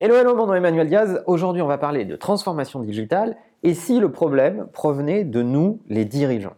Hello, hello, mon nom est Emmanuel Diaz. Aujourd'hui, on va parler de transformation digitale et si le problème provenait de nous, les dirigeants.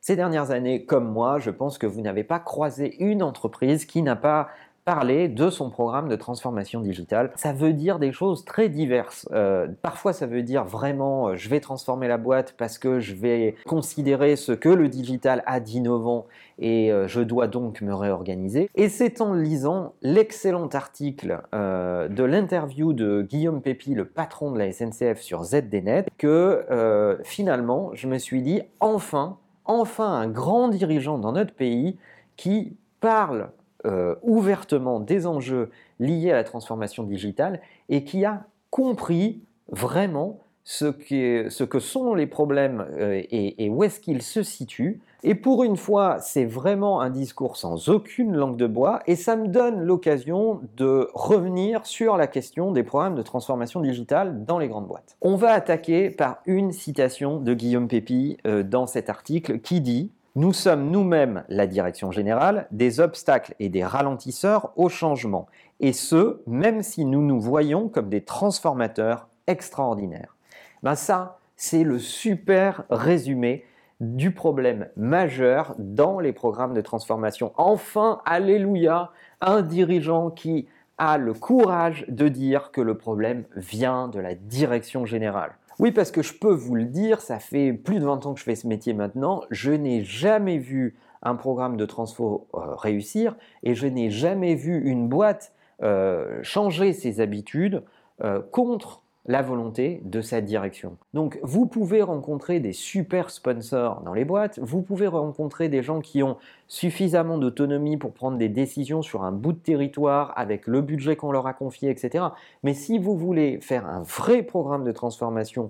Ces dernières années, comme moi, je pense que vous n'avez pas croisé une entreprise qui n'a pas parler de son programme de transformation digitale. Ça veut dire des choses très diverses. Euh, parfois, ça veut dire vraiment, euh, je vais transformer la boîte parce que je vais considérer ce que le digital a d'innovant et euh, je dois donc me réorganiser. Et c'est en lisant l'excellent article de l'interview de Guillaume Pépi, le patron de la SNCF sur ZDNet, que finalement, je me suis dit, enfin, enfin un grand dirigeant dans notre pays qui parle euh, ouvertement des enjeux liés à la transformation digitale et qui a compris vraiment ce, que sont les problèmes euh, et, où est-ce qu'ils se situent. Et pour une fois, c'est vraiment un discours sans aucune langue de bois et ça me donne l'occasion de revenir sur la question des programmes de transformation digitale dans les grandes boîtes. On va attaquer par une citation de Guillaume Pépi euh, dans cet article qui dit nous sommes nous-mêmes, la direction générale, des obstacles et des ralentisseurs au changement, et ce, même si nous nous voyons comme des transformateurs extraordinaires. Ben ça, c'est le super résumé du problème majeur dans les programmes de transformation. Enfin, alléluia, un dirigeant qui a le courage de dire que le problème vient de la direction générale. Oui, parce que je peux vous le dire, ça fait plus de 20 ans que je fais ce métier maintenant, je n'ai jamais vu un programme de transfo euh, réussir et je n'ai jamais vu une boîte euh, changer ses habitudes euh, contre la volonté de cette direction. Donc vous pouvez rencontrer des super sponsors dans les boîtes, vous pouvez rencontrer des gens qui ont suffisamment d'autonomie pour prendre des décisions sur un bout de territoire avec le budget qu'on leur a confié, etc. Mais si vous voulez faire un vrai programme de transformation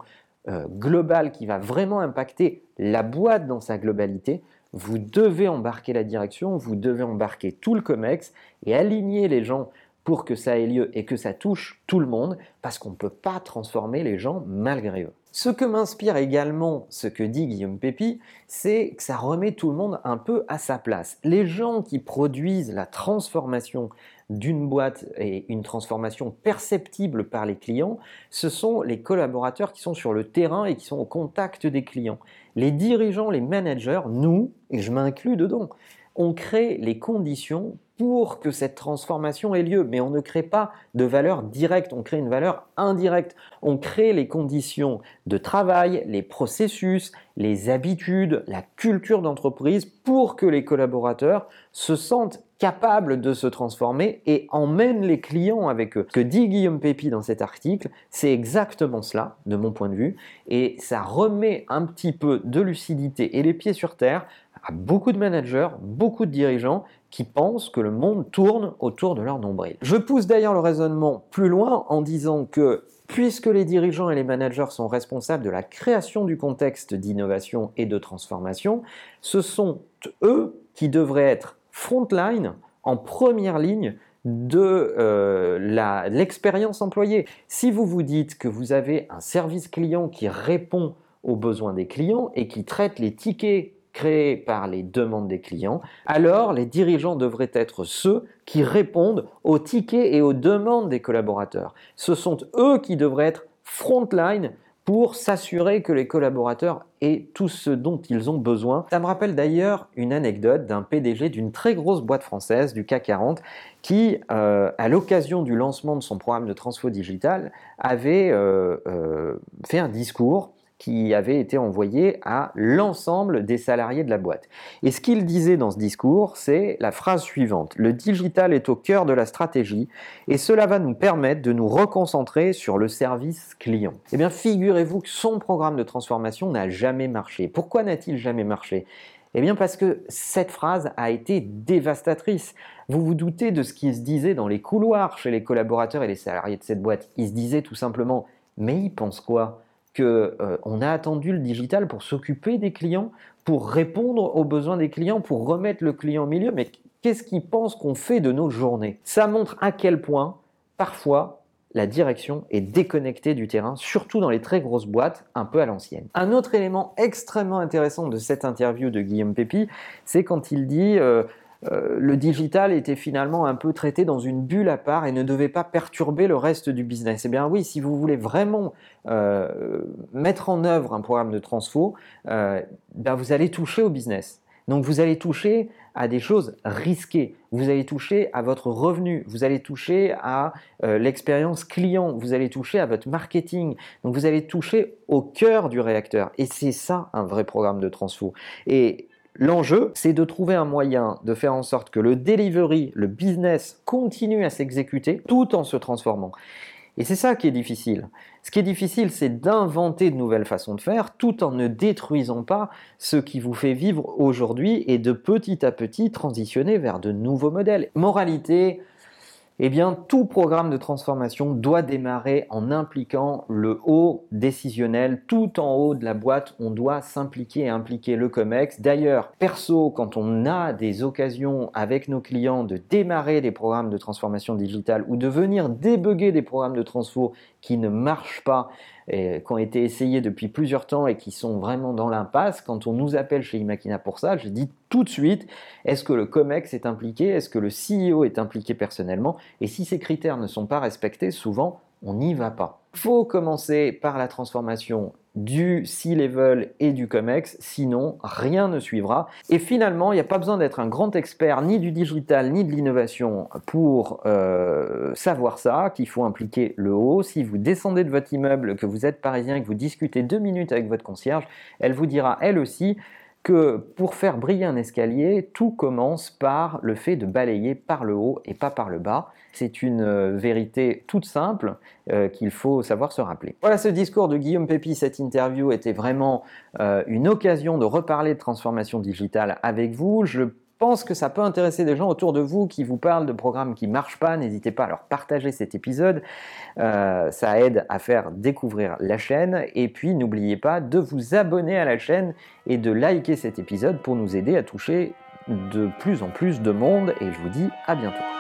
euh, global qui va vraiment impacter la boîte dans sa globalité, vous devez embarquer la direction, vous devez embarquer tout le COMEX et aligner les gens pour que ça ait lieu et que ça touche tout le monde, parce qu'on ne peut pas transformer les gens malgré eux. Ce que m'inspire également ce que dit Guillaume Pépi, c'est que ça remet tout le monde un peu à sa place. Les gens qui produisent la transformation d'une boîte et une transformation perceptible par les clients, ce sont les collaborateurs qui sont sur le terrain et qui sont au contact des clients. Les dirigeants, les managers, nous, et je m'inclus dedans, on crée les conditions pour que cette transformation ait lieu. Mais on ne crée pas de valeur directe, on crée une valeur indirecte. On crée les conditions de travail, les processus, les habitudes, la culture d'entreprise pour que les collaborateurs se sentent capables de se transformer et emmènent les clients avec eux. Ce que dit Guillaume Pépi dans cet article, c'est exactement cela, de mon point de vue, et ça remet un petit peu de lucidité et les pieds sur terre à beaucoup de managers, beaucoup de dirigeants qui pensent que le monde tourne autour de leur nombril. Je pousse d'ailleurs le raisonnement plus loin en disant que puisque les dirigeants et les managers sont responsables de la création du contexte d'innovation et de transformation, ce sont eux qui devraient être frontline, en première ligne de euh, l'expérience employée. Si vous vous dites que vous avez un service client qui répond aux besoins des clients et qui traite les tickets créés par les demandes des clients, alors les dirigeants devraient être ceux qui répondent aux tickets et aux demandes des collaborateurs. Ce sont eux qui devraient être frontline pour s'assurer que les collaborateurs aient tout ce dont ils ont besoin. Ça me rappelle d'ailleurs une anecdote d'un PDG d'une très grosse boîte française du CAC 40 qui, euh, à l'occasion du lancement de son programme de transfo digital, avait euh, euh, fait un discours qui avait été envoyé à l'ensemble des salariés de la boîte. Et ce qu'il disait dans ce discours, c'est la phrase suivante. Le digital est au cœur de la stratégie et cela va nous permettre de nous reconcentrer sur le service client. Eh bien, figurez-vous que son programme de transformation n'a jamais marché. Pourquoi n'a-t-il jamais marché? Eh bien parce que cette phrase a été dévastatrice. Vous vous doutez de ce qui se disait dans les couloirs chez les collaborateurs et les salariés de cette boîte. Ils se disaient tout simplement, mais ils pensent quoi? Euh, on a attendu le digital pour s'occuper des clients, pour répondre aux besoins des clients, pour remettre le client au milieu. Mais qu'est-ce qu'ils pensent qu'on fait de nos journées? Ça montre à quel point, parfois, la direction est déconnectée du terrain, surtout dans les très grosses boîtes un peu à l'ancienne. Un autre élément extrêmement intéressant de cette interview de Guillaume Pépi, c'est quand il dit euh, euh, le digital était finalement un peu traité dans une bulle à part et ne devait pas perturber le reste du business. Eh bien oui, si vous voulez vraiment euh, mettre en œuvre un programme de transfo, ben vous allez toucher au business. Donc vous allez toucher à des choses risquées, vous allez toucher à votre revenu, vous allez toucher à euh, l'expérience client, vous allez toucher à votre marketing, donc vous allez toucher au cœur du réacteur. Et c'est ça un vrai programme de transfo. Et L'enjeu, c'est de trouver un moyen de faire en sorte que le delivery, le business continue à s'exécuter tout en se transformant. Et c'est ça qui est difficile. Ce qui est difficile, c'est d'inventer de nouvelles façons de faire tout en ne détruisant pas ce qui vous fait vivre aujourd'hui et de petit à petit transitionner vers de nouveaux modèles. Moralité, eh bien, tout programme de transformation doit démarrer en impliquant le haut décisionnel. Tout en haut de la boîte, on doit s'impliquer et impliquer le COMEX. D'ailleurs, perso, quand on a des occasions avec nos clients de démarrer des programmes de transformation digitale ou de venir débugger des programmes de transfo qui ne marchent pas, et qui ont été essayés depuis plusieurs temps et qui sont vraiment dans l'impasse, quand on nous appelle chez Imakina pour ça, je dis tout de suite, est-ce que le COMEX est impliqué? Est-ce que le CEO est impliqué personnellement? Et si ces critères ne sont pas respectés, souvent, on n'y va pas. Faut commencer par la transformation du C-level et du COMEX, sinon rien ne suivra. Et finalement, il n'y a pas besoin d'être un grand expert ni du digital ni de l'innovation pour euh, savoir ça, qu'il faut impliquer le haut. Si vous descendez de votre immeuble, que vous êtes parisien et que vous discutez deux minutes avec votre concierge, elle vous dira elle aussi pour faire briller un escalier, tout commence par le fait de balayer par le haut et pas par le bas. C'est une euh, vérité toute simple euh, qu'il faut savoir se rappeler. Voilà, ce discours de Guillaume Pépi, cette interview était vraiment euh, une occasion de reparler de transformation digitale avec vous. Je pense que ça peut intéresser des gens autour de vous qui vous parlent de programmes qui ne marchent pas, n'hésitez pas à leur partager cet épisode. Euh, ça aide à faire découvrir la chaîne. Et puis n'oubliez pas de vous abonner à la chaîne et de liker cet épisode pour nous aider à toucher de plus en plus de monde. Et je vous dis à bientôt.